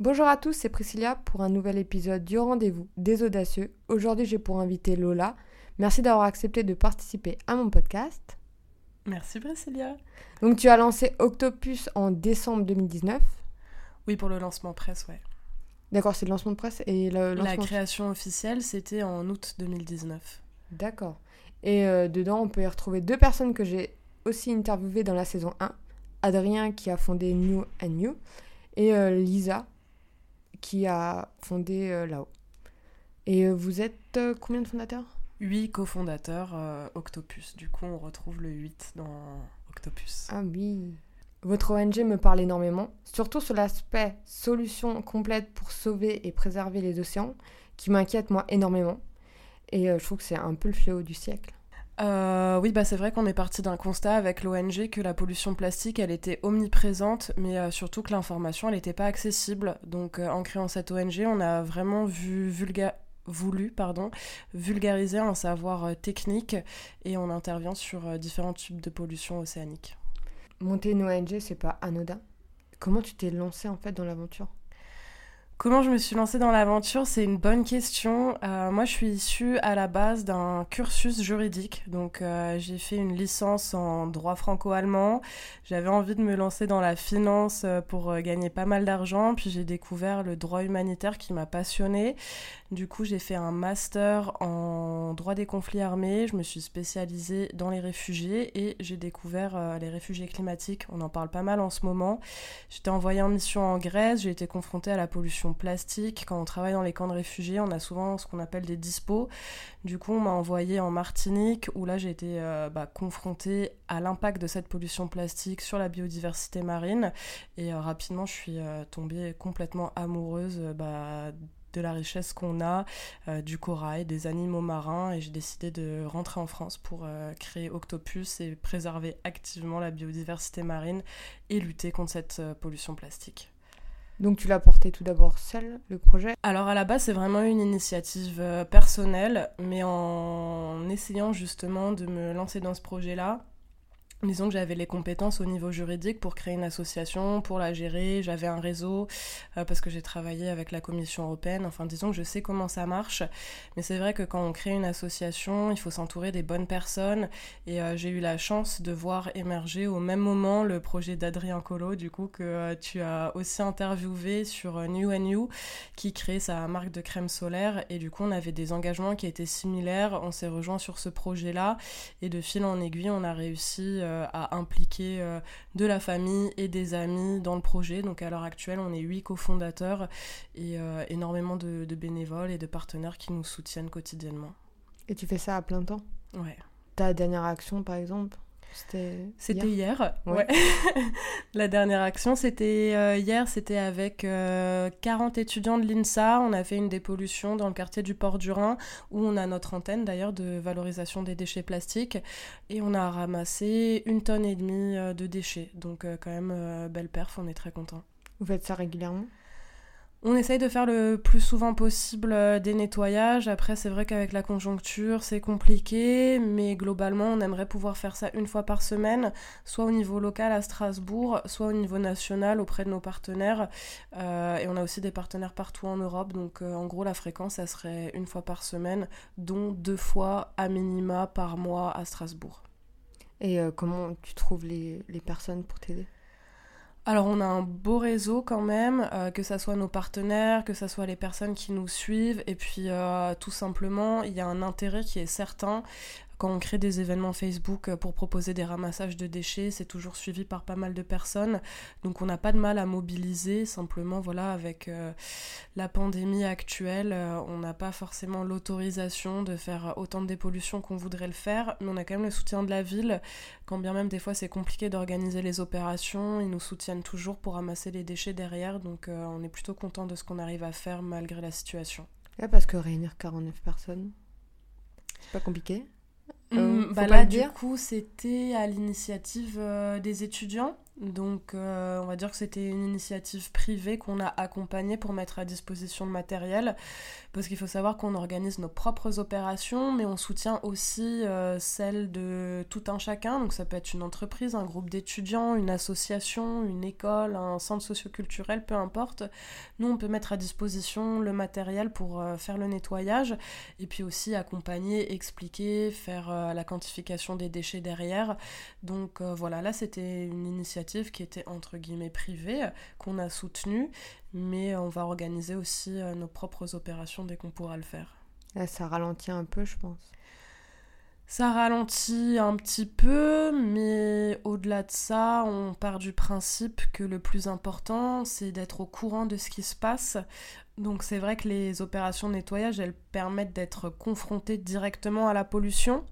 Bonjour à tous, c'est Priscilla pour un nouvel épisode du rendez-vous des audacieux. Aujourd'hui, j'ai pour inviter Lola. Merci d'avoir accepté de participer à mon podcast. Merci Priscilla. Donc, tu as lancé Octopus en décembre 2019. Oui, pour le lancement presse, ouais. D'accord, c'est le lancement de presse et le La lancement... création officielle, c'était en août 2019. D'accord. Et euh, dedans, on peut y retrouver deux personnes que j'ai aussi interviewées dans la saison 1. Adrien qui a fondé New and New et euh, Lisa qui a fondé euh, Là-haut. Et euh, vous êtes euh, combien de fondateurs? Huit cofondateurs Octopus. Du coup, on retrouve le 8 dans Octopus. Ah oui. Votre ONG me parle énormément, surtout sur l'aspect solution complète pour sauver et préserver les océans, qui m'inquiète moi énormément. Et je trouve que c'est un peu le fléau du siècle. Euh, oui, bah c'est vrai qu'on est parti d'un constat avec l'ONG que la pollution plastique, elle était omniprésente, mais euh, surtout que l'information, elle n'était pas accessible. Donc, euh, en créant cette ONG, on a vraiment voulu pardon, vulgariser un savoir technique et on intervient sur différents types de pollution océanique. Monter une ONG, c'est pas anodin? Comment tu t'es lancé en fait dans l'aventure? Comment je me suis lancée dans l'aventure C'est une bonne question. Euh, moi, je suis issue à la base d'un cursus juridique. Donc, euh, j'ai fait une licence en droit franco-allemand. J'avais envie de me lancer dans la finance euh, pour gagner pas mal d'argent. Puis, j'ai découvert le droit humanitaire qui m'a passionnée. Du coup, j'ai fait un master en droit des conflits armés. Je me suis spécialisée dans les réfugiés et j'ai découvert les réfugiés climatiques. On en parle pas mal en ce moment. J'étais envoyée en mission en Grèce, j'ai été confrontée à la pollution plastique. Quand on travaille dans les camps de réfugiés, on a souvent ce qu'on appelle des dispos. Du coup, on m'a envoyée en Martinique, où là j'ai été euh, bah, confrontée à l'impact de cette pollution plastique sur la biodiversité marine. Et euh, rapidement, je suis euh, tombée complètement amoureuse bah, de la richesse qu'on a, du corail, des animaux marins, et j'ai décidé de rentrer en France pour créer Octopus et préserver activement la biodiversité marine et lutter contre cette pollution plastique. Donc tu l'as porté tout d'abord seul, le projet. Alors à la base, c'est vraiment une initiative euh, personnelle, mais en essayant justement de me lancer dans ce projet-là, disons que j'avais les compétences au niveau juridique pour créer une association, pour la gérer, j'avais un réseau, euh, parce que j'ai travaillé avec la Commission européenne, enfin disons que je sais comment ça marche, mais c'est vrai que quand on crée une association, il faut s'entourer des bonnes personnes, et euh, j'ai eu la chance de voir émerger au même moment le projet d'Adrien Collot, du coup, que euh, tu as aussi interviewé sur New and You, qui crée sa marque de crème solaire, et du coup on avait des engagements qui étaient similaires, on s'est rejoint sur ce projet-là, et de fil en aiguille, on a réussi à impliquer euh, de la famille et des amis dans le projet. Donc à l'heure actuelle, on est huit cofondateurs et euh, énormément de, de bénévoles et de partenaires qui nous soutiennent quotidiennement. Et tu fais ça à plein temps? Ouais. Ta dernière action par exemple? C'était. Hier hier. Ouais. ouais. la dernière action, c'était euh, hier. C'était avec euh, 40 étudiants de l'INSA. On a fait une dépollution dans le quartier du Port du Rhin, où on a notre antenne d'ailleurs de valorisation des déchets plastiques. Et on a ramassé une tonne et demie euh, de déchets. Donc, euh, quand même, belle perf. On est très contents. Vous faites ça régulièrement? On essaye de faire le plus souvent possible euh, des nettoyages. Après, c'est vrai qu'avec la conjoncture, c'est compliqué, mais globalement, on aimerait pouvoir faire ça une fois par semaine, soit au niveau local à Strasbourg, soit au niveau national auprès de nos partenaires. Euh, et on a aussi des partenaires partout en Europe, donc euh, en gros, la fréquence, ça serait une fois par semaine, dont deux fois à minima par mois à Strasbourg. Et comment tu trouves les, les personnes pour t'aider? Alors on a un beau réseau quand même, euh, que ça soit nos partenaires, que ça soit les personnes qui nous suivent, et puis euh, tout simplement il y a un intérêt qui est certain. Quand on crée des événements Facebook euh, pour proposer des ramassages de déchets, c'est toujours suivi par pas mal de personnes. Donc on n'a pas de mal à mobiliser, simplement voilà, avec euh, la pandémie actuelle, euh, on n'a pas forcément l'autorisation de faire autant de dépollution qu'on voudrait le faire, mais on a quand même le soutien de la ville, quand bien même des fois c'est compliqué d'organiser les opérations, ils nous soutiennent toujours pour ramasser les déchets derrière, donc on est plutôt content de ce qu'on arrive à faire malgré la situation. Là, parce que réunir 49 personnes, c'est pas compliqué? Euh, faut bah là, du coup, c'était à l'initiative euh, des étudiants. Donc, euh, on va dire que c'était une initiative privée qu'on a accompagnée pour mettre à disposition le matériel. Parce qu'il faut savoir qu'on organise nos propres opérations, mais on soutient aussi euh, celles de tout un chacun. Donc, ça peut être une entreprise, un groupe d'étudiants, une association, une école, un centre socioculturel, peu importe. Nous, on peut mettre à disposition le matériel pour euh, faire le nettoyage et puis aussi accompagner, expliquer, faire la quantification des déchets derrière. Donc, voilà, là, c'était une initiative qui était entre guillemets privée, qu'on a soutenue, mais on va organiser aussi euh, nos propres opérations dès qu'on pourra le faire. ça ralentit un peu, je pense. Ça ralentit un petit peu, mais au-delà de ça, on part du principe que le plus important, c'est d'être au courant de ce qui se passe. Donc c'est vrai que les opérations de nettoyage, elles permettent d'être confrontées directement à la pollution,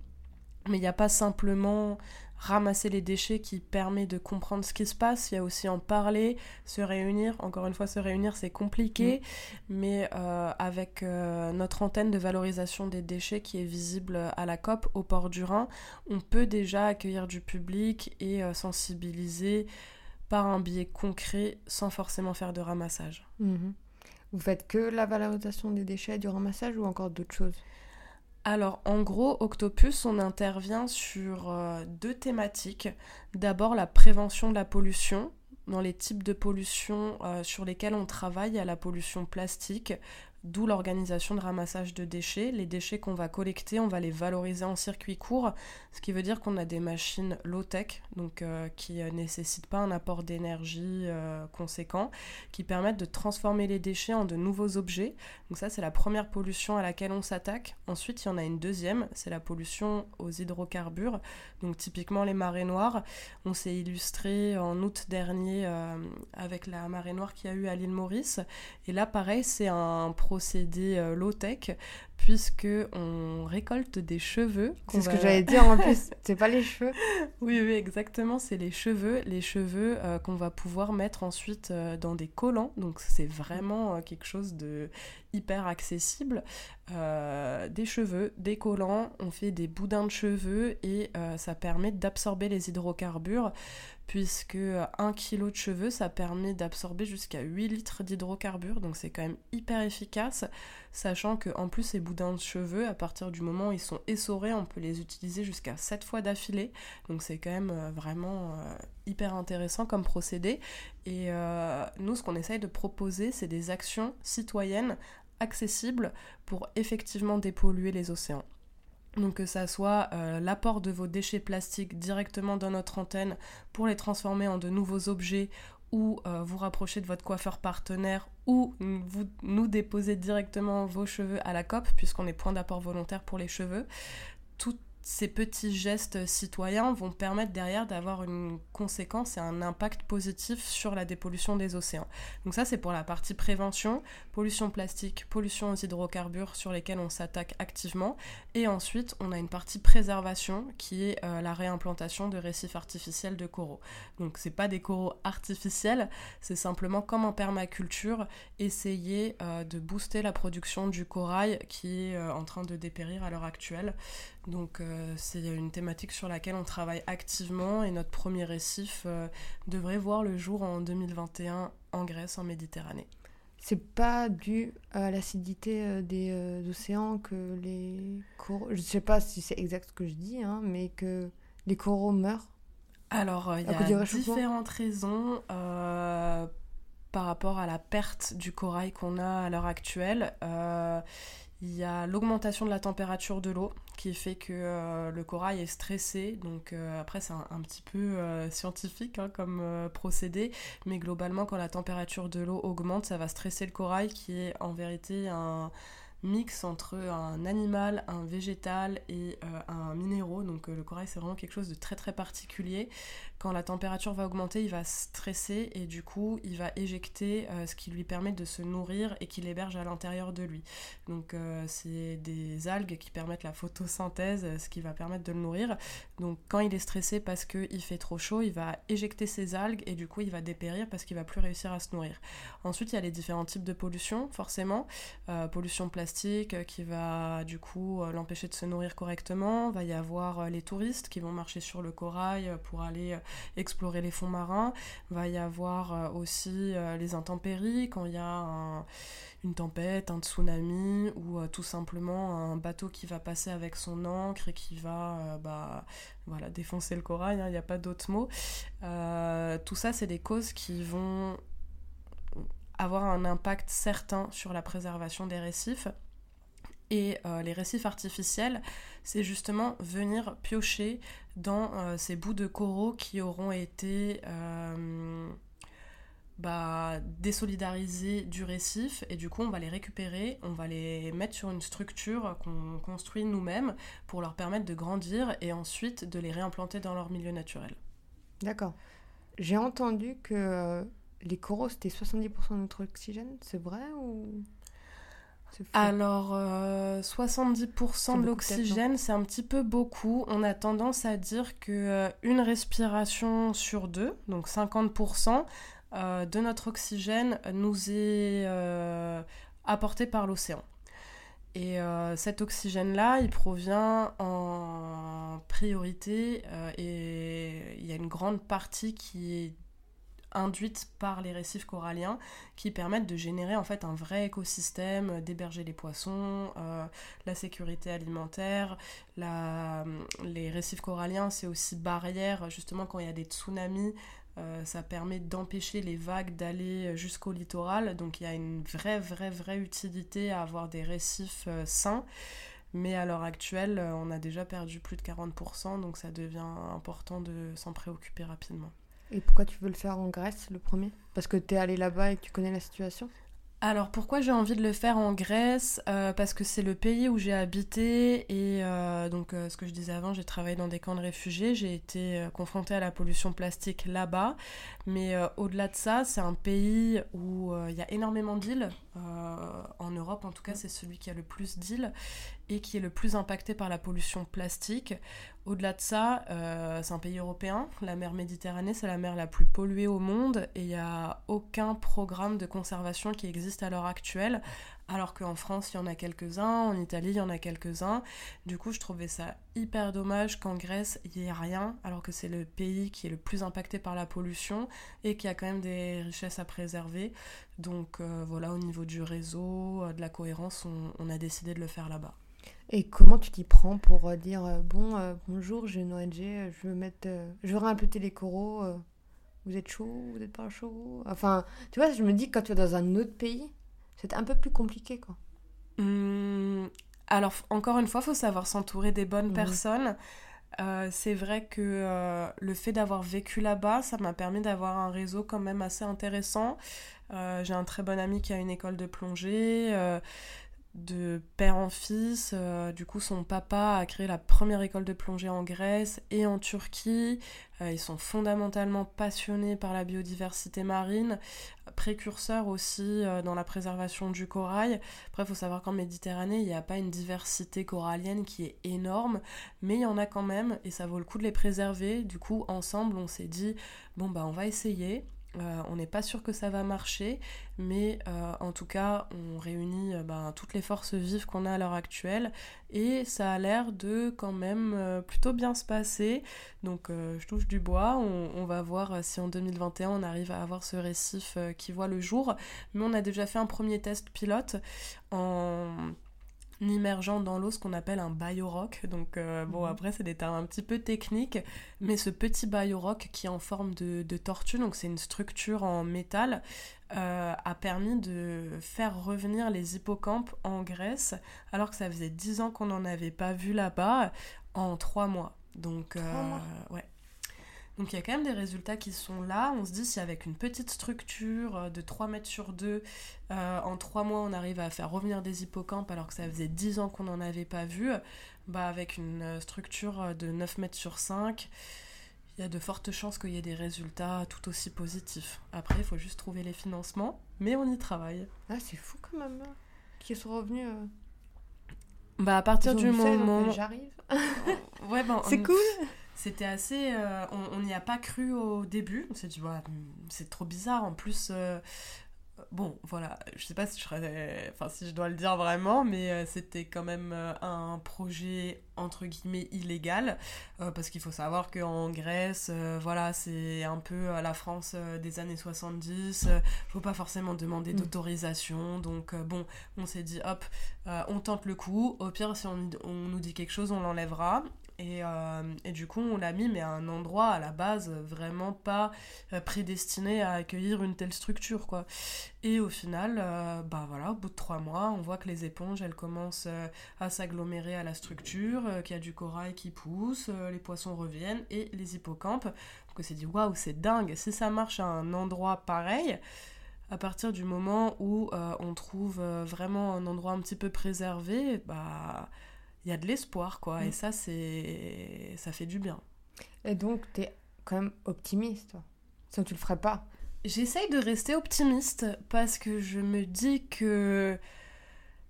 mais il n'y a pas simplement ramasser les déchets qui permet de comprendre ce qui se passe. Il y a aussi en parler, se réunir. Encore une fois, se réunir, c'est compliqué, mm. mais euh, avec euh, notre antenne de valorisation des déchets qui est visible à la COP au port du Rhin, on peut déjà accueillir du public et euh, sensibiliser par un biais concret sans forcément faire de ramassage. Mm-hmm. Vous faites que la valorisation des déchets, du ramassage ou encore d'autres choses? Alors en gros, Octopus, on intervient sur euh, deux thématiques. D'abord la prévention de la pollution. Dans les types de pollution euh, sur lesquels on travaille, il y a la pollution plastique, d'où l'organisation de ramassage de déchets. Les déchets qu'on va collecter, on va les valoriser en circuit court, ce qui veut dire qu'on a des machines low-tech, donc euh, qui ne nécessitent pas un apport d'énergie conséquent, qui permettent de transformer les déchets en de nouveaux objets. Donc ça, c'est la première pollution à laquelle on s'attaque. Ensuite, il y en a une deuxième, c'est la pollution aux hydrocarbures. Donc typiquement les marées noires. On s'est illustré en août dernier euh, avec la marée noire qu'il y a eu à l'île Maurice. Et là, pareil, c'est un procédé euh, low-tech puisque on récolte des cheveux. C'est ce que j'allais dire en plus. c'est pas les cheveux. Oui, oui, exactement. C'est les cheveux, les cheveux euh, qu'on va pouvoir mettre ensuite dans des collants. Donc c'est vraiment quelque chose de hyper accessible. Euh, des cheveux, des collants, on fait des boudins de cheveux et euh, ça permet d'absorber les hydrocarbures puisque 1 euh, kg de cheveux ça permet d'absorber jusqu'à 8 litres d'hydrocarbures donc c'est quand même hyper efficace sachant que en plus ces boudins de cheveux à partir du moment où ils sont essorés on peut les utiliser jusqu'à 7 fois d'affilée donc c'est quand même vraiment hyper intéressant comme procédé et nous ce qu'on essaye de proposer c'est des actions citoyennes accessible pour effectivement dépolluer les océans. Donc que ça soit euh, l'apport de vos déchets plastiques directement dans notre antenne pour les transformer en de nouveaux objets ou euh, vous rapprocher de votre coiffeur partenaire ou vous nous déposer directement vos cheveux à la COP puisqu'on est point d'apport volontaire pour les cheveux. Ces petits gestes citoyens vont permettre derrière d'avoir une conséquence et un impact positif sur la dépollution des océans. Donc ça c'est pour la partie prévention, pollution plastique, pollution aux hydrocarbures sur lesquels on s'attaque activement. Et ensuite on a une partie préservation qui est euh, la réimplantation de récifs artificiels de coraux. Donc c'est pas des coraux artificiels, c'est simplement comme en permaculture, essayer euh, de booster la production du corail qui est euh, en train de dépérir à l'heure actuelle. Donc euh, c'est une thématique sur laquelle on travaille activement et notre premier récif euh, devrait voir le jour en 2021 en Grèce, en Méditerranée. C'est pas dû à l'acidité euh, des océans que les coraux. Je sais pas si c'est exact ce que je dis, hein, mais que les coraux meurent? Alors il y a différentes raisons par rapport à la perte du corail qu'on a à l'heure actuelle. Il y a l'augmentation de la température de l'eau qui fait que euh, le corail est stressé. Donc euh, après c'est un, petit peu euh, scientifique hein, comme procédé, mais globalement quand la température de l'eau augmente, ça va stresser le corail qui est en vérité un mix entre un animal, un végétal et un minéraux. Donc le corail c'est vraiment quelque chose de très très particulier quand la température va augmenter, il va stresser et du coup, il va éjecter euh, ce qui lui permet de se nourrir et qui l'héberge à l'intérieur de lui. Donc, euh, c'est des algues qui permettent la photosynthèse, euh, ce qui va permettre de le nourrir. Donc, quand il est stressé parce qu'il fait trop chaud, il va éjecter ses algues et du coup, il va dépérir parce qu'il va plus réussir à se nourrir. Ensuite, il y a les différents types de pollution, forcément. pollution plastique qui va du coup l'empêcher de se nourrir correctement. Il va y avoir les touristes qui vont marcher sur le corail pour aller explorer les fonds marins. Va y avoir aussi les intempéries quand il y a une tempête, un tsunami ou tout simplement un bateau qui va passer avec son encre et qui va bah, voilà, défoncer le corail, hein, il n'y a pas d'autre mot. tout ça, c'est des causes qui vont avoir un impact certain sur la préservation des récifs. Et euh, les récifs artificiels, c'est justement venir piocher dans euh, ces bouts de coraux qui auront été euh, bah, désolidarisés du récif. Et du coup, on va les récupérer, on va les mettre sur une structure qu'on construit nous-mêmes pour leur permettre de grandir et ensuite de les réimplanter dans leur milieu naturel. D'accord. J'ai entendu que les coraux, c'était 70% de notre oxygène, c'est vrai ou? Alors, 70% euh, de l'oxygène, c'est un petit peu beaucoup. On a tendance à dire que euh, une respiration sur deux, donc 50%, euh, de notre oxygène nous est apporté par l'océan. Et cet oxygène-là, il provient en priorité et il y a une grande partie qui est induites par les récifs coralliens qui permettent de générer en fait un vrai écosystème, euh, d'héberger les poissons, euh, la sécurité alimentaire. La, les récifs coralliens, c'est aussi barrière justement quand il y a des tsunamis. Euh, ça permet d'empêcher les vagues d'aller jusqu'au littoral. Donc il y a une vraie, vraie, vraie utilité à avoir des récifs sains. Mais à l'heure actuelle, on a déjà perdu plus de 40%, donc ça devient important de s'en préoccuper rapidement. Et pourquoi tu veux le faire en Grèce, le premier? Parce que tu es allé là-bas et que tu connais la situation? Alors pourquoi j'ai envie de le faire en Grèce? Euh, Parce que c'est le pays où j'ai habité et euh, donc euh, ce que je disais avant, j'ai travaillé dans des camps de réfugiés, j'ai été confrontée à la pollution plastique là-bas, mais au-delà de ça, c'est un pays où il y a énormément d'îles. En Europe en tout cas, c'est celui qui a le plus d'îles et qui est le plus impacté par la pollution plastique. Au-delà de ça, euh, c'est un pays européen. La mer Méditerranée, c'est la mer la plus polluée au monde et il n'y a aucun programme de conservation qui existe à l'heure actuelle. Alors qu'en France, il y en a quelques-uns, en Italie, il y en a quelques-uns. Du coup, je trouvais ça hyper dommage qu'en Grèce, il n'y ait rien, alors que c'est le pays qui est le plus impacté par la pollution et qui a quand même des richesses à préserver. Donc euh, voilà, au niveau du réseau, euh, de la cohérence, on a décidé de le faire là-bas. Et comment tu t'y prends pour euh, dire bon bonjour j'ai une ONG je veux mettre je veux les coraux vous êtes chaud vous n'êtes pas chaud enfin tu vois je me dis quand tu es dans un autre pays c'est un peu plus compliqué quoi mmh, alors encore une fois faut savoir s'entourer des bonnes mmh. personnes c'est vrai que le fait d'avoir vécu là-bas, ça m'a permis d'avoir un réseau quand même assez intéressant. j'ai un très bon ami qui a une école de plongée de père en fils. Euh, du coup, son papa a créé la première école de plongée en Grèce et en Turquie. Euh, ils sont fondamentalement passionnés par la biodiversité marine, précurseurs aussi euh, dans la préservation du corail. Après, il faut savoir qu'en Méditerranée, il n'y a pas une diversité corallienne qui est énorme, mais il y en a quand même et ça vaut le coup de les préserver. Du coup, ensemble, on s'est dit, bon, bah, on va essayer. Euh, on n'est pas sûr que ça va marcher, mais euh, en tout cas, on réunit euh, ben, toutes les forces vives qu'on a à l'heure actuelle et ça a l'air de quand même plutôt bien se passer. Donc, je touche du bois. On, on, va voir si en 2021 on arrive à avoir ce récif qui voit le jour. Mais on a déjà fait un premier test pilote en immergeant dans l'eau ce qu'on appelle un biorock. Donc euh, bon mhm. après c'est des termes un petit peu techniques, mais ce petit biorock qui est en forme de, tortue, donc c'est une structure en métal, euh, a permis de faire revenir les hippocampes en Grèce, alors que ça faisait 10 ans qu'on n'en avait pas vu là-bas, en 3 mois. Donc euh, ouais. Donc il y a quand même des résultats qui sont là. On se dit si avec une petite structure euh, de 3 mètres sur 2, euh, en 3 mois on arrive à faire revenir des hippocampes alors que ça faisait 10 ans qu'on n'en avait pas vu, bah avec une euh, structure de 9 mètres sur 5, il y a de fortes chances qu'il y ait des résultats tout aussi positifs. Après, il faut juste trouver les financements, mais on y travaille. Ah, c'est fou quand même, hein, qui sont revenus... Bah à partir du moment... J'arrive. ouais, ben, c'est cool c'était assez. Euh, on n'y a pas cru au début. On s'est dit, c'est trop bizarre. En plus, euh, bon, voilà, je sais pas si je, serais, enfin, si je dois le dire vraiment, mais euh, c'était quand même un projet entre guillemets illégal, parce qu'il faut savoir qu'en Grèce, voilà, c'est un peu la France des années 70, faut pas forcément demander mm. d'autorisation, donc bon, on s'est dit, hop, on tente le coup, au pire, si on, on nous dit quelque chose, on l'enlèvera, et, euh, et, du coup, on l'a mis, mais à un endroit à la base vraiment pas euh, prédestiné à accueillir une telle structure, quoi. Et au final, euh, bah voilà, au bout de trois mois, on voit que les éponges, elles commencent à s'agglomérer à la structure, qu'il y a du corail qui pousse, les poissons reviennent et les hippocampes. Donc on s'est dit, waouh, c'est dingue, si ça marche à un endroit pareil, à partir du moment où on trouve vraiment un endroit un petit peu préservé, bah il y a de l'espoir, quoi. Et mm. ça, c'est ça fait du bien. Et donc, tu es quand même optimiste, toi. Sinon, tu le ferais pas. J'essaye de rester optimiste parce que je me dis que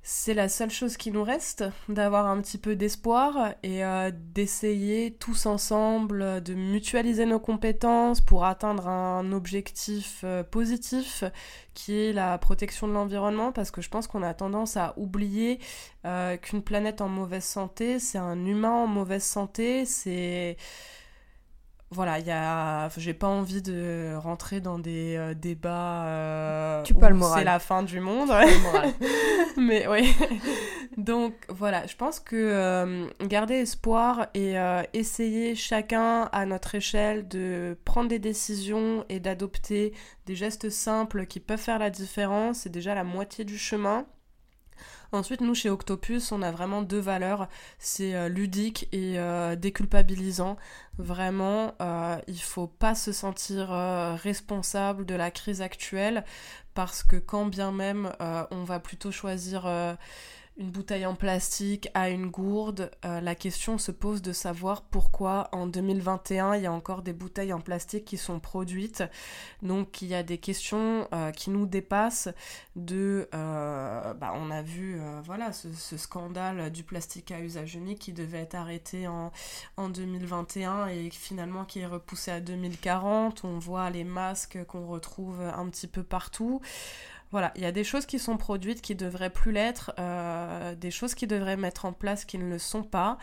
c'est la seule chose qui nous reste, d'avoir un petit peu d'espoir et euh, d'essayer tous ensemble de mutualiser nos compétences pour atteindre un objectif euh, positif qui est la protection de l'environnement parce que je pense qu'on a tendance à oublier euh, qu'une planète en mauvaise santé, c'est un humain en mauvaise santé, c'est voilà, il y a, j'ai pas envie de rentrer dans des euh, débats euh, tu le c'est la fin du monde. Mais oui. Donc voilà, je pense que euh, garder espoir et essayer chacun à notre échelle de prendre des décisions et d'adopter des gestes simples qui peuvent faire la différence, c'est déjà la moitié du chemin. Ensuite, nous, chez Octopus, on a vraiment deux valeurs. C'est euh, ludique et euh, déculpabilisant. Vraiment, euh, il faut pas se sentir responsable de la crise actuelle parce que quand bien même on va plutôt choisir une bouteille en plastique à une gourde, euh, la question se pose de savoir pourquoi en 2021 il y a encore des bouteilles en plastique qui sont produites. Donc il y a des questions euh, qui nous dépassent de... Euh, bah, on a vu voilà, ce, scandale du plastique à usage unique qui devait être arrêté en, en 2021 et finalement qui est repoussé à 2040. On voit les masques qu'on retrouve un petit peu partout. Voilà, il y a des choses qui sont produites qui devraient plus l'être, euh, des choses qui devraient mettre en place qui ne le sont pas.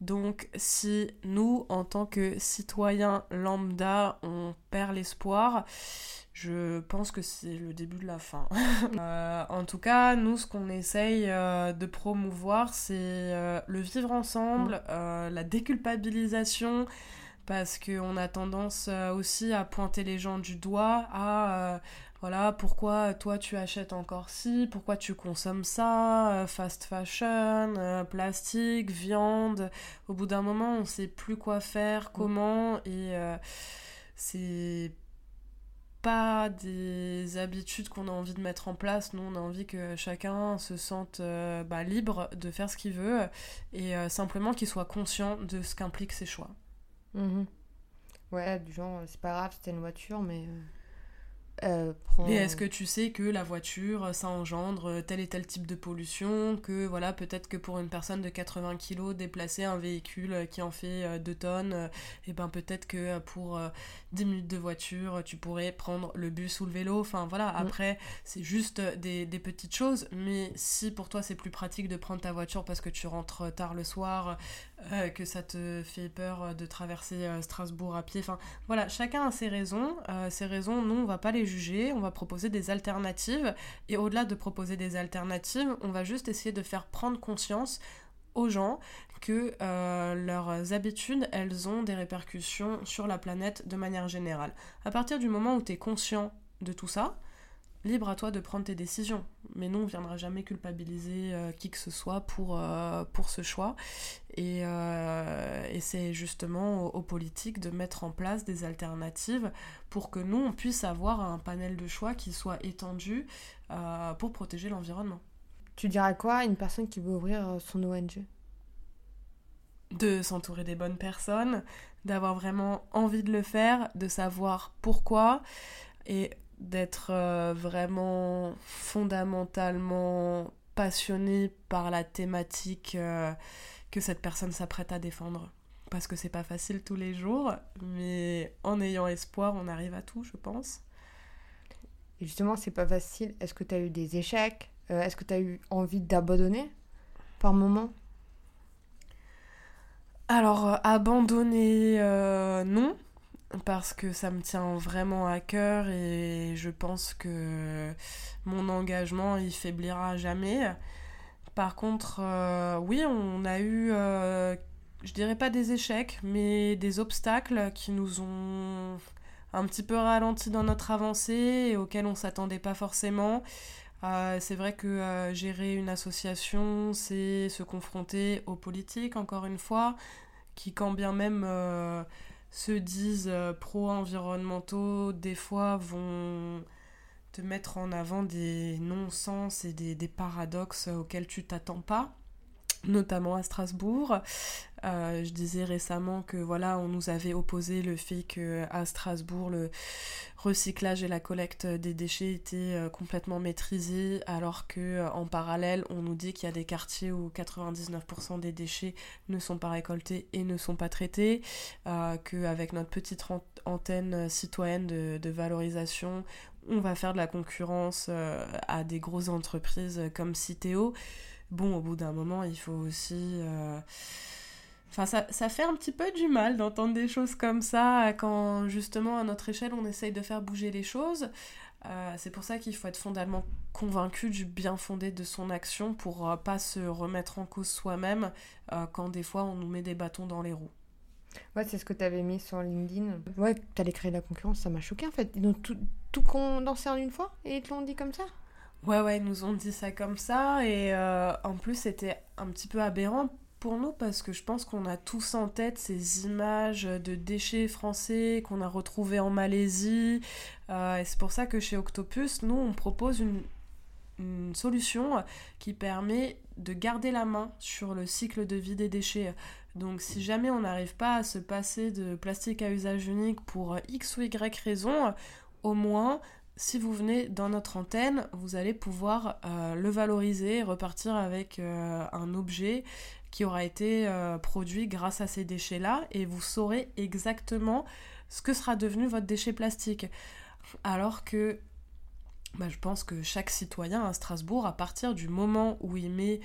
Donc si nous, en tant que citoyens lambda, on perd l'espoir, je pense que c'est le début de la fin. Euh, en tout cas, nous, ce qu'on essaye euh, de promouvoir, c'est le vivre ensemble, mm. la déculpabilisation, parce qu'on a tendance aussi à pointer les gens du doigt, à voilà, pourquoi toi tu achètes encore ci, pourquoi tu consommes ça, euh, fast fashion, euh, plastique, viande. Au bout d'un moment, on sait plus quoi faire, mm. comment, et euh, c'est pas des habitudes qu'on a envie de mettre en place. Nous, on a envie que chacun se sente bah, libre de faire ce qu'il veut et simplement qu'il soit conscient de ce qu'impliquent ses choix. Mm-hmm. Ouais, du genre, c'est pas grave, c'était une voiture, mais euh, mais est-ce que tu sais que la voiture, ça engendre tel et tel type de pollution Que voilà, peut-être que pour une personne de 80 kg, déplacer un véhicule qui en fait 2 euh, tonnes, et eh ben peut-être que pour 10 euh, minutes de voiture, tu pourrais prendre le bus ou le vélo. Enfin voilà, mm. après, c'est juste des, des, petites choses. Mais si pour toi c'est plus pratique de prendre ta voiture parce que tu rentres tard le soir, que ça te fait peur de traverser Strasbourg à pied, enfin voilà, chacun a ses raisons. ses raisons, nous, on va pas les juger, on va proposer des alternatives. Et au-delà de proposer des alternatives, on va juste essayer de faire prendre conscience aux gens que euh, leurs habitudes, elles ont des répercussions sur la planète de manière générale. À partir du moment où tu es conscient de tout ça, libre à toi de prendre tes décisions. Mais nous, on ne viendra jamais culpabiliser euh, qui que ce soit pour, euh, pour ce choix. Et, euh, et c'est justement aux, politiques de mettre en place des alternatives pour que nous, on puisse avoir un panel de choix qui soit étendu pour protéger l'environnement. Tu dirais quoi à une personne qui veut ouvrir son ONG de s'entourer des bonnes personnes, d'avoir vraiment envie de le faire, de savoir pourquoi. Et d'être euh, vraiment fondamentalement passionné par la thématique euh, que cette personne s'apprête à défendre. Parce que c'est pas facile tous les jours, mais en ayant espoir, on arrive à tout, je pense. Et justement, c'est pas facile. Est-ce que tu as eu des échecs? Euh, Est-ce que tu as eu envie d'abandonner par moment? Alors, abandonner, non, parce que ça me tient vraiment à cœur et je pense que mon engagement, il faiblira jamais. Par contre, oui, on a eu, je dirais pas des échecs, mais des obstacles qui nous ont un petit peu ralenti dans notre avancée et auxquels on s'attendait pas forcément. Euh, c'est vrai que euh, gérer une association, c'est se confronter aux politiques, encore une fois, qui quand bien même euh, se disent pro-environnementaux, des fois vont te mettre en avant des non-sens et des, des paradoxes auxquels tu t'attends pas notamment à Strasbourg. Euh, je disais récemment que voilà, on nous avait opposé le fait que à Strasbourg le recyclage et la collecte des déchets étaient euh, complètement maîtrisés, alors que euh, en parallèle, on nous dit qu'il y a des quartiers où 99% des déchets ne sont pas récoltés et ne sont pas traités, qu'avec notre petite antenne citoyenne de, valorisation, on va faire de la concurrence à des grosses entreprises comme Citeo. Bon, au bout d'un moment, il faut aussi... enfin, ça, ça, fait un petit peu du mal d'entendre des choses comme ça quand justement à notre échelle on essaye de faire bouger les choses. Euh, c'est pour ça qu'il faut être fondamentalement convaincu du bien fondé de son action pour euh, pas se remettre en cause soi-même quand des fois on nous met des bâtons dans les roues. Ouais, c'est ce que tu avais mis sur LinkedIn. Ouais, tu allais créer la concurrence, ça m'a choqué en fait. Ils ont tout, tout condensé en une fois et ils te l'ont dit comme ça? Ouais, ouais, ils nous ont dit ça comme ça. Et euh, en plus, c'était un petit peu aberrant pour nous parce que je pense qu'on a tous en tête ces images de déchets français qu'on a retrouvés en Malaisie. Euh, et c'est pour ça que chez Octopus, nous, on propose une, solution qui permet de garder la main sur le cycle de vie des déchets. Donc si jamais on n'arrive pas à se passer de plastique à usage unique pour X ou Y raison, au moins si vous venez dans notre antenne, vous allez pouvoir euh, le valoriser et repartir avec euh, un objet qui aura été euh, produit grâce à ces déchets-là et vous saurez exactement ce que sera devenu votre déchet plastique. Alors que bah, je pense que chaque citoyen à Strasbourg, à partir du moment où il met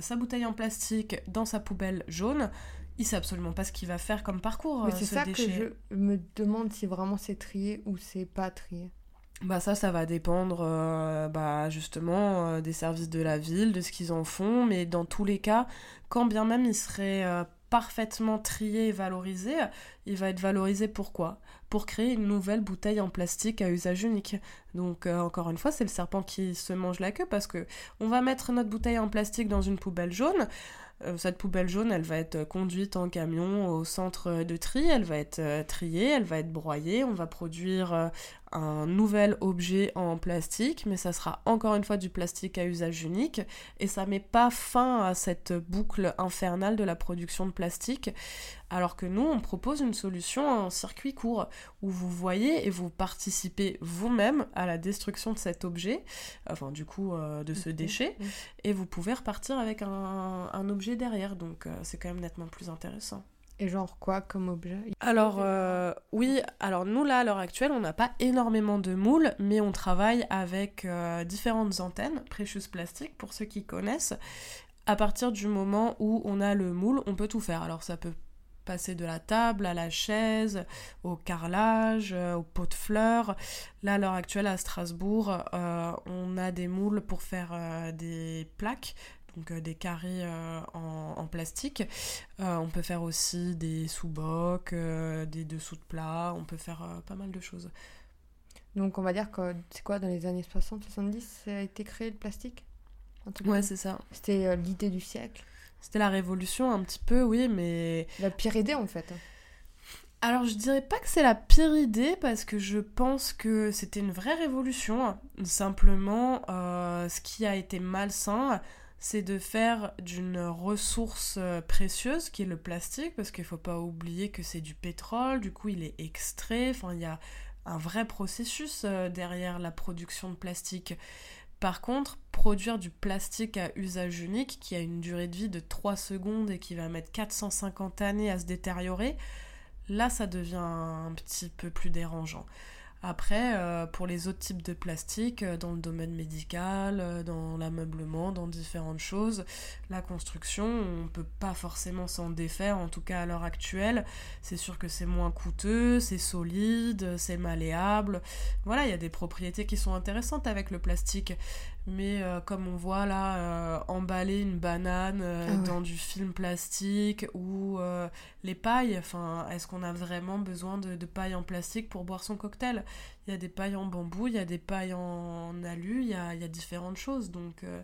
sa bouteille en plastique dans sa poubelle jaune, il sait absolument pas ce qu'il va faire comme parcours. Mais c'est ça que je me demande si vraiment c'est trié ou c'est pas trié. Bah ça, ça va dépendre euh, bah, justement euh, des services de la ville, de ce qu'ils en font, mais dans tous les cas, quand bien même il serait euh, parfaitement trié et valorisé, il va être valorisé pourquoi Pour créer une nouvelle bouteille en plastique à usage unique. Donc encore une fois, c'est le serpent qui se mange la queue parce que on va mettre notre bouteille en plastique dans une poubelle jaune. Cette poubelle jaune, elle va être conduite en camion au centre de tri, elle va être triée, elle va être broyée, on va produire un nouvel objet en plastique, mais ça sera encore une fois du plastique à usage unique, et ça met pas fin à cette boucle infernale de la production de plastique, alors que nous, on propose une solution en circuit court, où vous voyez et vous participez vous-même à la destruction de cet objet, enfin du coup de ce déchet, et vous pouvez repartir avec un objet derrière, donc euh, c'est quand même nettement plus intéressant. Et genre quoi comme objet? Alors euh, oui, alors nous là à l'heure actuelle on n'a pas énormément de moules, mais on travaille avec euh, différentes antennes, Precious Plastic pour ceux qui connaissent. À partir du moment où on a le moule, on peut tout faire. Alors ça peut passer de la table à la chaise, au carrelage, au pot de fleurs. Là, à l'heure actuelle, à Strasbourg, on a des moules pour faire des plaques donc euh, des carrés euh, en, plastique. Euh, on peut faire aussi des sous-bocs, des dessous de plat, on peut faire pas mal de choses. Donc on va dire que c'est quoi dans les années 60-70 ça a été créé le plastique? Ouais, c'est ça. C'était l'idée du siècle? C'était la révolution un petit peu, oui, mais... La pire idée en fait. Alors je dirais pas que c'est la pire idée parce que je pense que c'était une vraie révolution. Simplement, ce qui a été malsain, c'est de faire d'une ressource euh, précieuse qui est le plastique, parce qu'il ne faut pas oublier que c'est du pétrole, du coup il est extrait, enfin il y a un vrai processus euh, derrière la production de plastique. Par contre, produire du plastique à usage unique qui a une durée de vie de 3 secondes et qui va mettre 450 années à se détériorer, là ça devient un petit peu plus dérangeant. Après, euh, pour les autres types de plastique, euh, dans le domaine médical, euh, dans l'ameublement, dans différentes choses, la construction, on ne peut pas forcément s'en défaire, en tout cas à l'heure actuelle. C'est sûr que c'est moins coûteux, c'est solide, c'est malléable. Voilà, il y a des propriétés qui sont intéressantes avec le plastique. Mais comme on voit là, emballer une banane ah dans du film plastique ou les pailles, enfin, est-ce qu'on a vraiment besoin de, de paille en plastique pour boire son cocktail? Il y a des pailles en bambou, il y a des pailles en alu, il y a, différentes choses. Donc euh,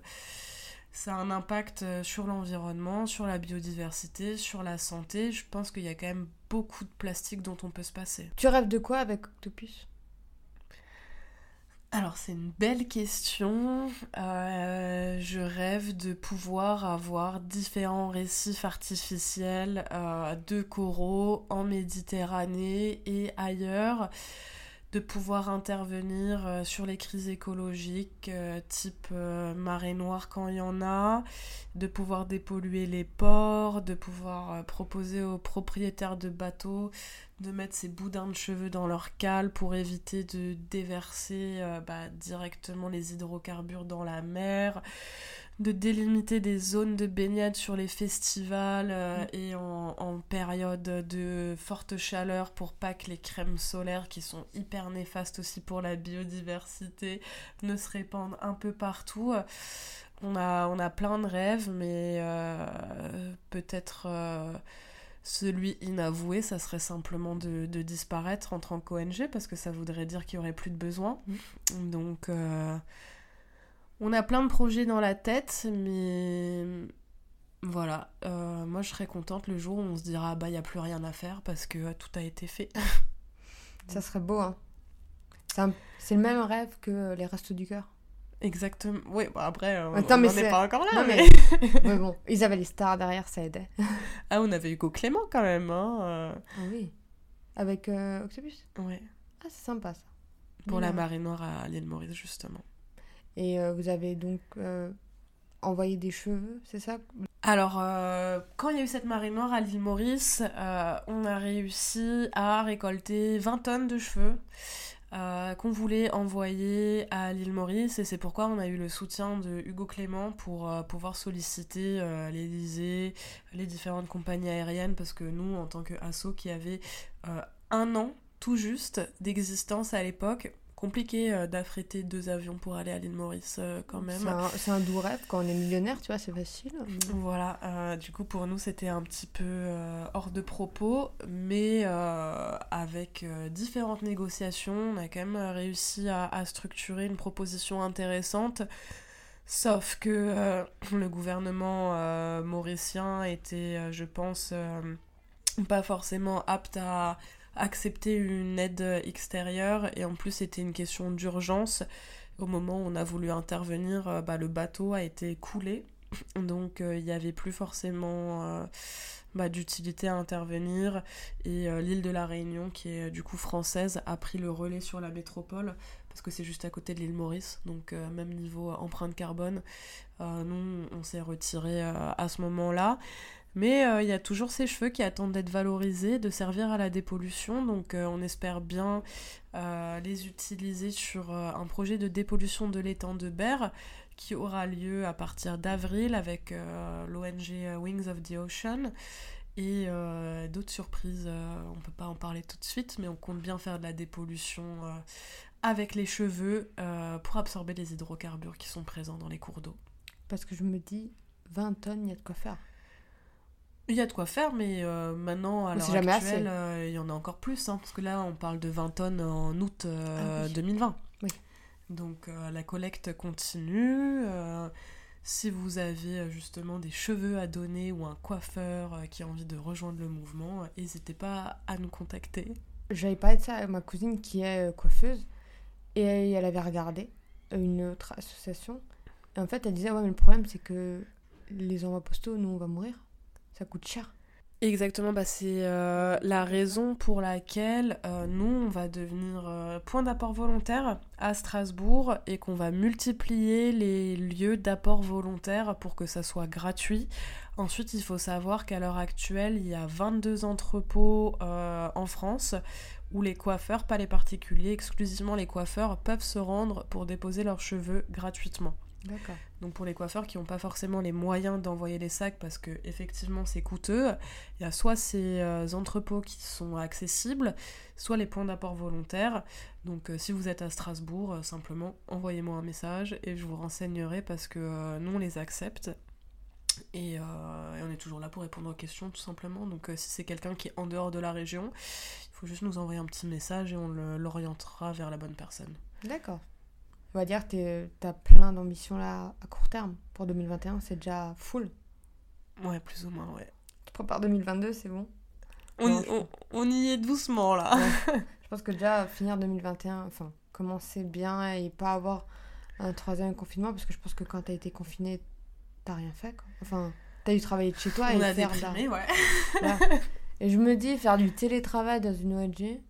ça a un impact euh, sur l'environnement, sur la biodiversité, sur la santé. Je pense qu'il y a quand même beaucoup de plastique dont on peut se passer. Tu rêves de quoi avec Octopus? Alors c'est une belle question. Euh, je rêve de pouvoir avoir différents récifs artificiels de coraux en Méditerranée et ailleurs de pouvoir intervenir euh, sur les crises écologiques euh, type euh, marée noire quand il y en a, de pouvoir dépolluer les ports, de pouvoir proposer aux propriétaires de bateaux de mettre ces boudins de cheveux dans leur cale pour éviter de déverser bah, directement les hydrocarbures dans la mer de délimiter des zones de baignade sur les festivals euh, mm. et en, période de forte chaleur pour pas que les crèmes solaires qui sont hyper néfastes aussi pour la biodiversité ne se répandent un peu partout. On a, on a plein de rêves, mais euh, peut-être euh, celui inavoué, ça serait simplement de, disparaître en tant qu'ONG parce que ça voudrait dire qu'il y aurait plus de besoin. Mm. Donc on a plein de projets dans la tête, mais voilà. Euh, moi, je serais contente le jour où on se dira bah, il n'y a plus rien à faire parce que tout a été fait. Ça serait beau, hein. C'est le même rêve que les restes du cœur. Exactement. Oui, bon, après, on n'en est... pas encore là. mais... bon, ils avaient les stars derrière, ça aidait. ah, on avait Hugo Clément quand même. Hein. Euh. Ah oui. Avec euh, Octopus? Ouais. Ah, c'est sympa ça. Pour la marée noire à l'île Maurice, justement. Et euh, vous avez donc euh, envoyé des cheveux, c'est ça? Alors, euh, quand il y a eu cette marée noire à l'île Maurice, on a réussi à récolter 20 tonnes de cheveux qu'on voulait envoyer à l'île Maurice. Et c'est pourquoi on a eu le soutien de Hugo Clément pour pouvoir solliciter l'Elysée, les différentes compagnies aériennes. Parce que nous, en tant qu'asso qui avait un an tout juste d'existence à l'époque, compliqué euh, d'affréter deux avions pour aller à l'île Maurice euh, quand même. C'est un, doux rêve quand on est millionnaire, tu vois, c'est facile. Voilà, euh, du coup pour nous c'était un petit peu hors de propos, mais avec différentes négociations, on a quand même réussi à, à structurer une proposition intéressante. Sauf que le gouvernement mauricien était, je pense, pas forcément apte à accepter une aide extérieure et en plus c'était une question d'urgence. Au moment où on a voulu intervenir, euh, bah, le bateau a été coulé, donc euh, il n'y avait plus forcément euh, bah, d'utilité à intervenir et l'île de la Réunion, qui est du coup française, a pris le relais sur la métropole parce que c'est juste à côté de l'île Maurice, donc même niveau empreinte carbone. nous, on s'est retiré à ce moment-là. Mais euh, il y a toujours ces cheveux qui attendent d'être valorisés, de servir à la dépollution. Donc euh, on espère bien euh, les utiliser sur un projet de dépollution de l'étang de Berre qui aura lieu à partir d'avril avec l'ONG Wings of the Ocean. Et d'autres surprises, on ne peut pas en parler tout de suite, mais on compte bien faire de la dépollution avec les cheveux pour absorber les hydrocarbures qui sont présents dans les cours d'eau. Parce que je me dis, 20 tonnes, il y a de quoi faire. Il y a de quoi faire, mais euh, maintenant, à l'heure actuelle, euh, il y en a encore plus. Hein, parce que là, on parle de 20 tonnes en août 2020. Euh, ah oui. Donc, la collecte continue. si vous avez justement des cheveux à donner ou un coiffeur qui a envie de rejoindre le mouvement, n'hésitez pas à nous contacter. J'avais parlé de ça à ma cousine qui est coiffeuse. Et elle avait regardé une autre association. Et en fait, elle disait Ouais, mais le problème, c'est que les envois postaux, nous, on va mourir ça coûte cher. Exactement, bah c'est euh, la raison pour laquelle euh, nous, on va devenir euh, point d'apport volontaire à Strasbourg et qu'on va multiplier les lieux d'apport volontaire pour que ça soit gratuit. Ensuite, il faut savoir qu'à l'heure actuelle, il y a 22 entrepôts en France où les coiffeurs, pas les particuliers, exclusivement les coiffeurs, peuvent se rendre pour déposer leurs cheveux gratuitement. Donc pour les coiffeurs qui n'ont pas forcément les moyens d'envoyer les sacs parce que effectivement c'est coûteux, il y a soit ces euh, entrepôts qui sont accessibles, soit les points d'apport volontaires. Donc euh, si vous êtes à Strasbourg, euh, simplement envoyez-moi un message et je vous renseignerai parce que nous on les accepte. Et, on est toujours là pour répondre aux questions tout simplement. Donc si c'est quelqu'un qui est en dehors de la région, il faut juste nous envoyer un petit message et on l'orientera vers la bonne personne. D'accord. On va dire tu as plein d'ambitions là à court terme. Pour 2021, c'est déjà full. Ouais, plus ou moins, ouais. Tu prépares 2022, c'est bon on, y, est doucement là. je pense que déjà finir 2021, enfin, commencer bien et pas avoir un troisième confinement, parce que je pense que quand tu as été confiné, t'as rien fait. Quoi. Enfin, t'as dû travailler de chez toi on et a faire. Déprimé, ouais. Et je me dis, faire du télétravail dans une ONG,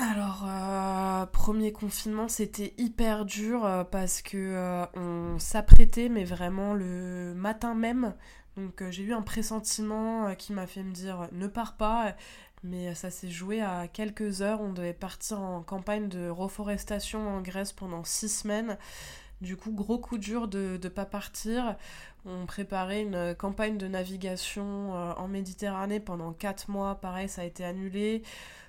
alors, euh, premier confinement, c'était hyper dur euh, parce que euh, on s'apprêtait, mais vraiment le matin même. Donc, j'ai eu un pressentiment qui m'a fait me dire ne pars pas. Mais ça s'est joué à quelques heures. On devait partir en campagne de reforestation en Grèce pendant six semaines. Du coup, gros coup dur de ne pas partir. On préparait une campagne de navigation en Méditerranée pendant quatre mois. Pareil, ça a été annulé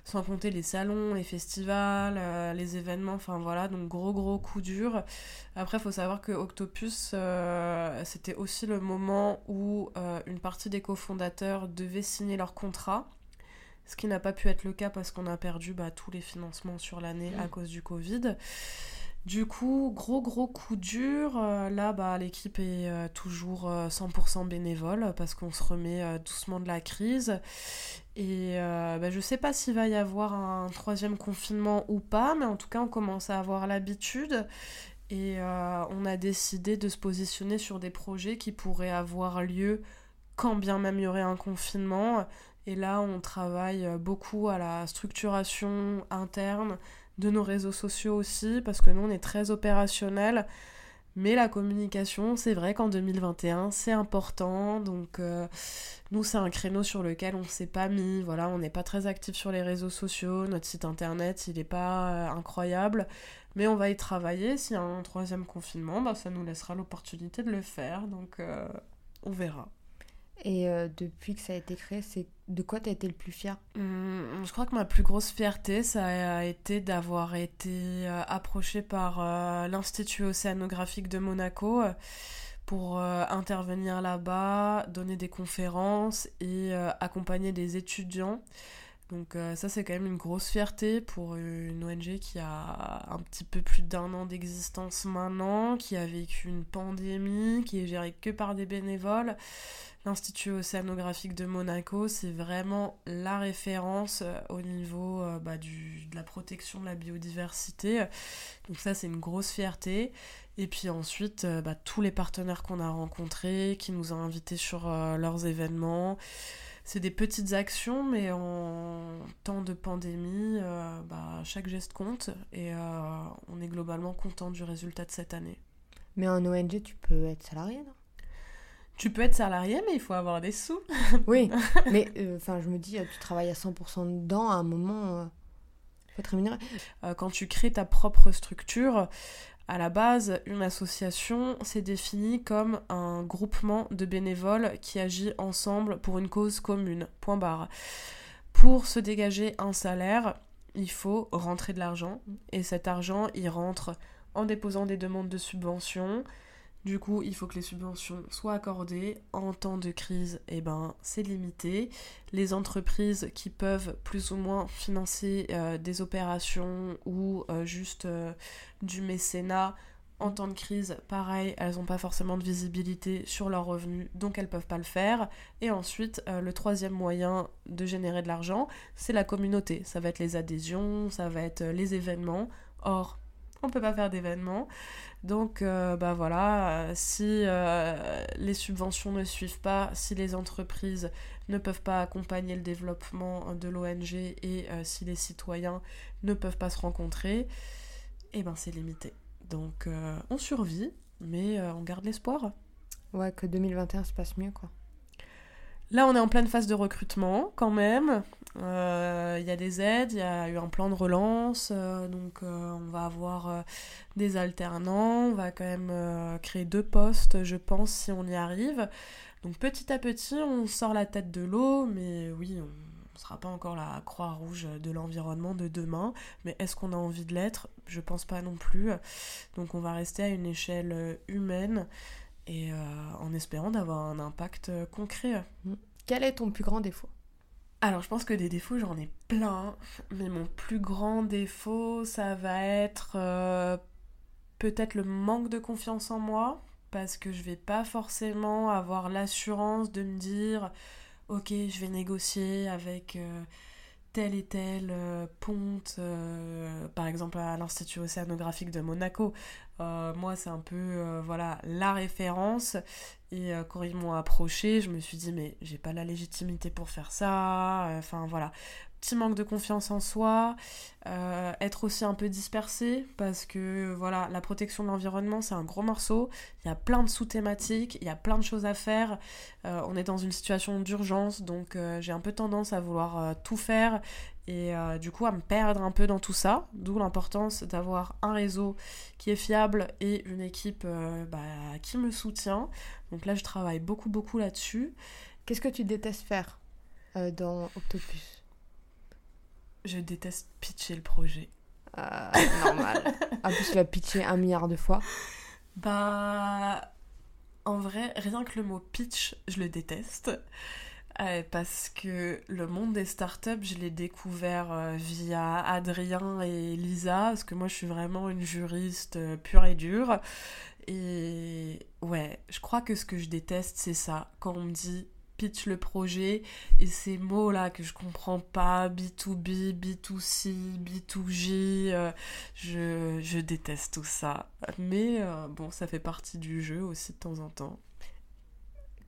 sans compter les salons, les festivals, euh, les événements, enfin voilà, donc gros gros coup dur. Après, il faut savoir que Octopus, euh, c'était aussi le moment où euh, une partie des cofondateurs devaient signer leur contrat, ce qui n'a pas pu être le cas parce qu'on a perdu bah, tous les financements sur l'année à cause du Covid. Du coup, gros gros coup dur. là, bah, l'équipe est toujours 100% bénévole parce qu'on se remet doucement de la crise. Et euh, bah, je sais pas s'il va y avoir un troisième confinement ou pas, mais en tout cas, on commence à avoir l'habitude. Et euh, on a décidé de se positionner sur des projets qui pourraient avoir lieu quand bien même il y aurait un confinement. Et là, on travaille beaucoup à la structuration interne de nos réseaux sociaux aussi, parce que nous, on est très opérationnel. Mais la communication, c'est vrai qu'en 2021, c'est important. Donc, euh, nous, c'est un créneau sur lequel on s'est pas mis. Voilà, on n'est pas très actif sur les réseaux sociaux. Notre site internet, il n'est pas euh, incroyable. Mais on va y travailler. S'il y a un troisième confinement, bah, ça nous laissera l'opportunité de le faire. Donc, euh, on verra. Et euh, depuis que ça a été créé, c'est de quoi tu as été le plus fier? Hum, Je crois que ma plus grosse fierté, ça a été d'avoir été euh, approchée par euh, l'Institut océanographique de Monaco pour intervenir là-bas, donner des conférences et accompagner des étudiants. Donc ça c'est quand même une grosse fierté pour une ONG qui a un petit peu plus d'un an d'existence maintenant, qui a vécu une pandémie, qui est gérée que par des bénévoles. L'Institut océanographique de Monaco, c'est vraiment la référence euh, au niveau euh, bah, de la protection de la biodiversité. Donc ça, c'est une grosse fierté. Et puis ensuite, euh, bah, tous les partenaires qu'on a rencontrés, qui nous ont invités sur leurs événements. C'est des petites actions, mais en temps de pandémie, bah, chaque geste compte. Et on est globalement content du résultat de cette année. Mais en ONG, tu peux être salarié, non? Tu peux être salarié, mais il faut avoir des sous. oui, mais euh, enfin, je me dis, tu travailles à 100% dedans, à un moment, euh, faut être rémunéré. Euh, quand tu crées ta propre structure, à la base, une association, c'est défini comme un groupement de bénévoles qui agit ensemble pour une cause commune. Point barre. Pour se dégager un salaire, il faut rentrer de l'argent. Et cet argent, il rentre en déposant des demandes de subvention, du coup, il faut que les subventions soient accordées. En temps de crise, eh ben, c'est limité. Les entreprises qui peuvent plus ou moins financer euh, des opérations ou euh, juste euh, du mécénat en temps de crise, pareil, elles n'ont pas forcément de visibilité sur leurs revenus, donc elles ne peuvent pas le faire. Et ensuite, le troisième moyen de générer de l'argent, c'est la communauté. Ça va être les adhésions, ça va être les événements. Or, on peut pas faire d'événements. Donc, euh, bah voilà, euh, si euh, les subventions ne suivent pas, si les entreprises ne peuvent pas accompagner le développement de l'ONG et si les citoyens ne peuvent pas se rencontrer, eh ben c'est limité. Donc, on survit, mais on garde l'espoir. Ouais, que 2021 se passe mieux, quoi. Là, on est en pleine phase de recrutement quand même. Euh, il y a des aides, il y a eu un plan de relance, euh, donc euh, on va avoir des alternants, on va quand même créer deux postes, je pense, si on y arrive. Donc petit à petit, on sort la tête de l'eau, mais oui, on ne sera pas encore la croix rouge de l'environnement de demain, mais est-ce qu'on a envie de l'être? Je pense pas non plus. Donc on va rester à une échelle humaine et en espérant d'avoir un impact concret. Quel est ton plus grand défaut? Alors, je pense que des défauts, j'en ai plein. Mais mon plus grand défaut, ça va être euh, peut-être le manque de confiance en moi. Parce que je vais pas forcément avoir l'assurance de me dire Ok, je vais négocier avec. Euh, tel et tel euh, ponte, par exemple à l'Institut océanographique de Monaco. moi, c'est un peu voilà la référence et euh, quand ils m'ont approché, je me suis dit, mais j'ai pas la légitimité pour faire ça. Euh, enfin voilà, petit manque de confiance en soi, euh, être aussi un peu dispersé parce que voilà, la protection de l'environnement c'est un gros morceau, il y a plein de sous-thématiques, il y a plein de choses à faire, on est dans une situation d'urgence donc j'ai un peu tendance à vouloir tout faire et euh, du coup à me perdre un peu dans tout ça, d'où l'importance d'avoir un réseau qui est fiable et une équipe euh, bah, qui me soutient. Donc là je travaille beaucoup beaucoup là-dessus. Qu'est-ce que tu détestes faire euh, dans Octopus? Je déteste pitcher le projet. normal. en plus tu l'as pitché un milliard de fois. Bah en vrai, rien que le mot pitch, je le déteste parce que le monde des startups, je l'ai découvert euh, via Adrien et Lisa, parce que moi je suis vraiment une juriste euh, pure et dure. Et ouais, je crois que ce que je déteste, c'est ça, quand on me dit pitch le projet et ces mots là que je comprends pas B2B, B2C, B2J, je, je, déteste tout ça. Mais euh, bon, ça fait partie du jeu aussi de temps en temps.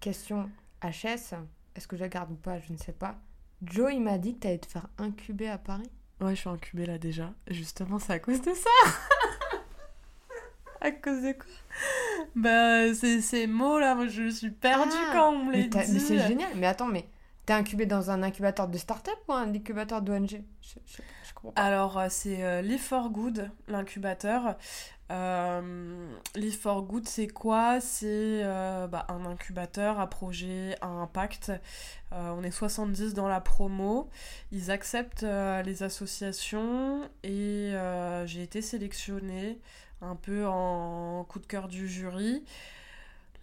Question HS est-ce que je la garde ou pas Je ne sais pas. Joe, il m'a dit que tu allais te faire incuber à Paris. Ouais, je suis incubée là déjà. Justement, c'est à cause de ça. à cause de quoi? Bah, c'est ces mots là, moi je suis perdue ah, quand on me les dit. Mais c'est génial. Mais attends, mais t'es incubé dans un incubateur de start-up ou un incubateur d'ONG je, je, Alors, euh, c'est euh, Live for Good, l'incubateur. Euh, Live for Good, c'est quoi? C'est euh, bah, un incubateur à projet à impact. Euh, on est 70 dans la promo. Ils acceptent les associations et j'ai été sélectionnée un peu en coup de cœur du jury.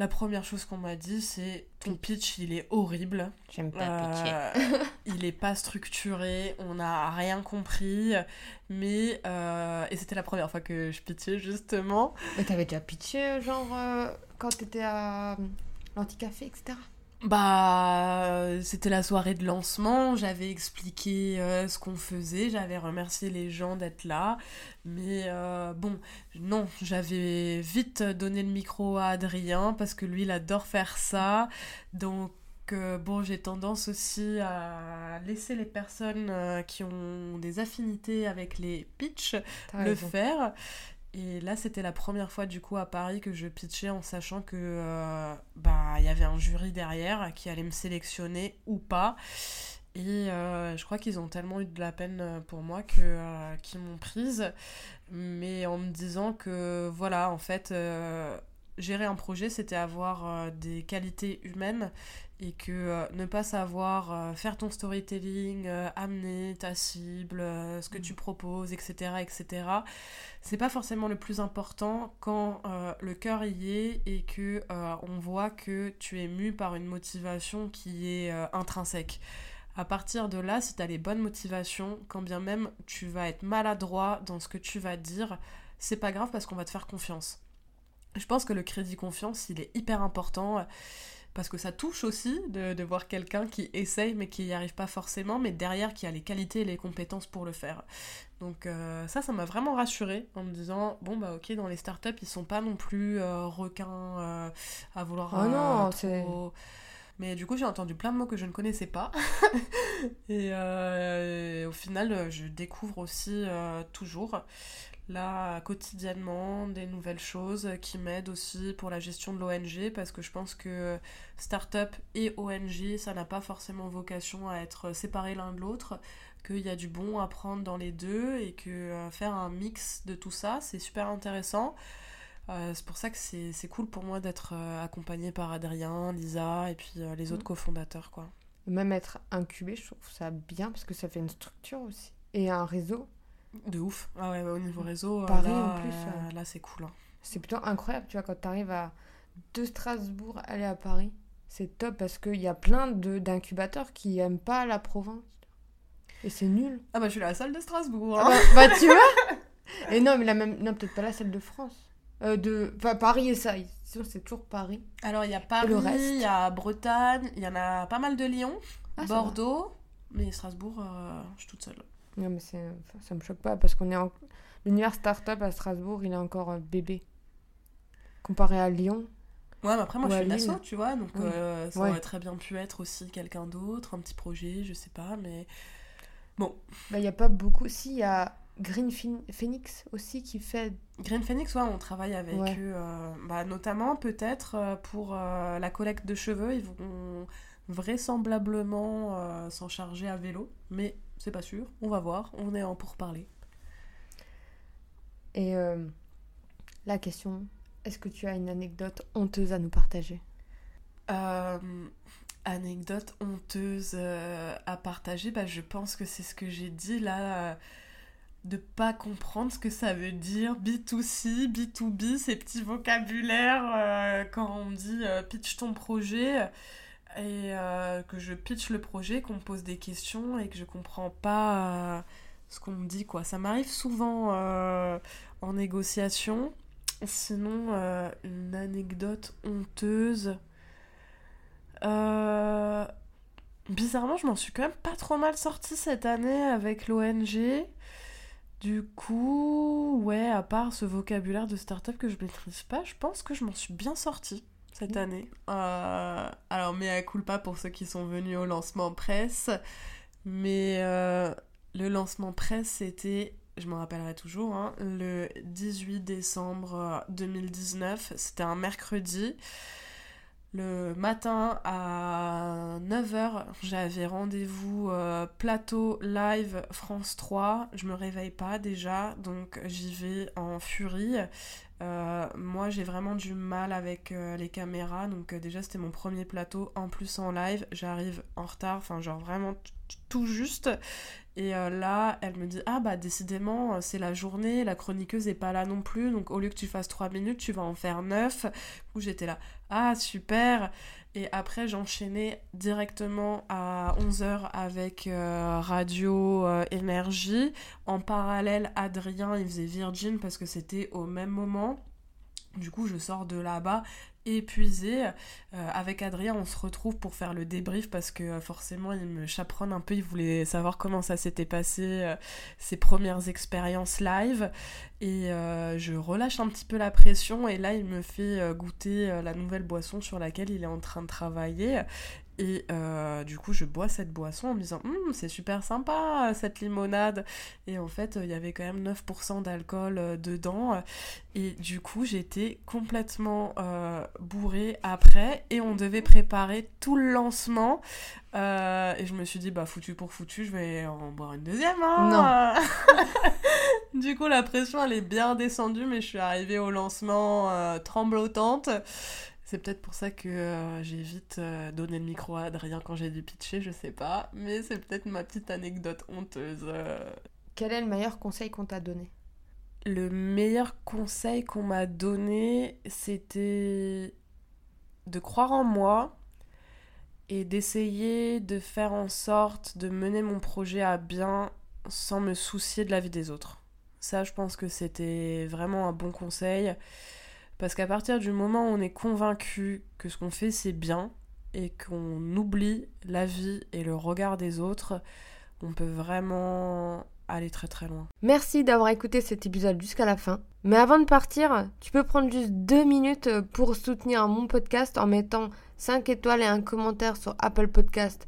La première chose qu'on m'a dit, c'est ton pitch, il est horrible. J'aime pas pitcher. Euh, il est pas structuré, on n'a rien compris. Mais. Euh, et c'était la première fois que je pitchais, justement. Mais t'avais déjà pitché, genre, euh, quand t'étais à l'Anticafé, etc. Bah, c'était la soirée de lancement, j'avais expliqué euh, ce qu'on faisait, j'avais remercié les gens d'être là, mais euh, bon, non, j'avais vite donné le micro à Adrien parce que lui, il adore faire ça, donc euh, bon, j'ai tendance aussi à laisser les personnes qui ont des affinités avec les pitchs le faire. Et là, c'était la première fois du coup à Paris que je pitchais en sachant que euh, bah il y avait un jury derrière qui allait me sélectionner ou pas. Et euh, je crois qu'ils ont tellement eu de la peine pour moi que euh, qu'ils m'ont prise, mais en me disant que voilà, en fait, gérer un projet, c'était avoir des qualités humaines et que euh, ne pas savoir euh, faire ton storytelling, euh, amener ta cible, ce que tu mm. proposes, etc., etc., c'est pas forcément le plus important quand le cœur y est et que on voit que tu es mu par une motivation qui est intrinsèque. À partir de là, si tu as les bonnes motivations, quand bien même tu vas être maladroit dans ce que tu vas dire, c'est pas grave parce qu'on va te faire confiance. Je pense que le crédit confiance, il est hyper important parce que ça touche aussi de, voir quelqu'un qui essaye mais qui n'y arrive pas forcément, mais derrière qui a les qualités et les compétences pour le faire. Donc euh, ça, ça m'a vraiment rassurée en me disant, bon bah ok, dans les startups, ils sont pas non plus euh, requins euh, à vouloir... Oh non, c'est... Mais du coup, j'ai entendu plein de mots que je ne connaissais pas. et au final, je découvre aussi toujours là quotidiennement des nouvelles choses qui m'aident aussi pour la gestion de l'ONG parce que je pense que start-up et ONG ça n'a pas forcément vocation à être séparés l'un de l'autre qu'il y a du bon à prendre dans les deux et que euh, faire un mix de tout ça c'est super intéressant euh, c'est pour ça que c'est cool pour moi d'être euh, accompagnée par Adrien, Lisa et puis les autres mm. cofondateurs quoi. Même être incubé, je trouve ça bien parce que ça fait une structure aussi et un réseau de ouf. Ah ouais, au niveau réseau, Paris là, en plus. Euh, là, c'est cool. Hein. C'est plutôt incroyable, tu vois, quand tu arrives à de Strasbourg aller à Paris. C'est top parce qu'il y a plein d'incubateurs qui aiment pas la province. Et c'est nul. Ah bah je suis la seule de Strasbourg. Ah hein. bah, bah, tu vois Et non, mais la même... non peut-être pas la seule de France. Euh, de... Enfin, Paris et ça. C'est toujours Paris. Alors il y a Paris, il y a Bretagne, il y en a pas mal de Lyon, ah, Bordeaux. Mais Strasbourg, euh, je suis toute seule. Non, mais ça me choque pas parce qu'on est en. L'univers startup à Strasbourg, il est encore bébé. Comparé à Lyon. Ouais, mais après, moi, je suis une asso, tu vois, donc euh, ça aurait très bien pu être aussi quelqu'un d'autre, un petit projet, je sais pas, mais. Bon. Bah, il n'y a pas beaucoup. Si, il y a Green Phoenix aussi qui fait. Green Phoenix, ouais, on travaille avec eux, euh, bah, notamment peut-être euh, pour la collecte de cheveux. Ils vont vraisemblablement s'en charger à vélo, mais c'est pas sûr, on va voir, on est en pour parler. Et euh, la question, est-ce que tu as une anecdote honteuse à nous partager? Euh, Anecdote honteuse euh, à partager, bah, je pense que c'est ce que j'ai dit là, de pas comprendre ce que ça veut dire B2C, B2B, ces petits vocabulaires quand on dit pitch ton projet et euh, que je pitch le projet, qu'on me pose des questions et que je comprends pas euh, ce qu'on me dit quoi. Ça m'arrive souvent euh, en négociation. Sinon, une anecdote honteuse. Bizarrement, je m'en suis quand même pas trop mal sortie cette année avec l'ONG. Du coup, ouais, à part ce vocabulaire de start-up que je maîtrise pas, je pense que je m'en suis bien sortie cette année. Euh, alors, mais à pas pour ceux qui sont venus au lancement presse. Mais euh, le lancement presse, c'était, je m'en rappellerai toujours, hein, le 18 décembre 2019. C'était un mercredi. Le matin à 9h, j'avais rendez-vous euh, plateau live France 3. Je me réveille pas déjà, donc j'y vais en furie. Euh, moi, j'ai vraiment du mal avec euh, les caméras, donc déjà c'était mon premier plateau, en plus en live, j'arrive en retard, enfin genre vraiment tout juste. Et là, elle me dit Ah bah décidément, c'est la journée, la chroniqueuse est pas là non plus, donc au lieu que tu fasses 3 minutes, tu vas en faire 9. Où j'étais là ah super et après j'enchaînais directement à 11h avec euh, Radio euh, Énergie. En parallèle, Adrien, il faisait Virgin parce que c'était au même moment. Du coup, je sors de là-bas épuisée. Euh, avec Adrien, on se retrouve pour faire le débrief parce que forcément, il me chaperonne un peu. Il voulait savoir comment ça s'était passé, ses premières expériences live. Et euh, je relâche un petit peu la pression et là il me fait euh, goûter euh, la nouvelle boisson sur laquelle il est en train de travailler. Et du coup, je bois cette boisson en me disant hum, c'est super sympa cette limonade. Et en fait, il y avait quand même 9% d'alcool dedans. Et du coup, j'étais complètement bourrée après. Et on devait préparer tout le lancement. et je me suis dit bah foutu pour foutu, je vais en boire une deuxième. Hein non. du coup, la pression elle est bien descendue, mais je suis arrivée au lancement tremblotante. C'est peut-être pour ça que euh, j'ai vite euh, donné le micro à Adrien quand j'ai dû pitcher, je sais pas. Mais c'est peut-être ma petite anecdote honteuse. Euh. Quel est le meilleur conseil qu'on t'a donné? Le meilleur conseil qu'on m'a donné, c'était de croire en moi et d'essayer de faire en sorte de mener mon projet à bien sans me soucier de la vie des autres. Ça, je pense que c'était vraiment un bon conseil. Parce qu'à partir du moment où on est convaincu que ce qu'on fait c'est bien et qu'on oublie la vie et le regard des autres, on peut vraiment aller très très loin. Merci d'avoir écouté cet épisode jusqu'à la fin. Mais avant de partir, tu peux prendre juste deux minutes pour soutenir mon podcast en mettant 5 étoiles et un commentaire sur Apple Podcast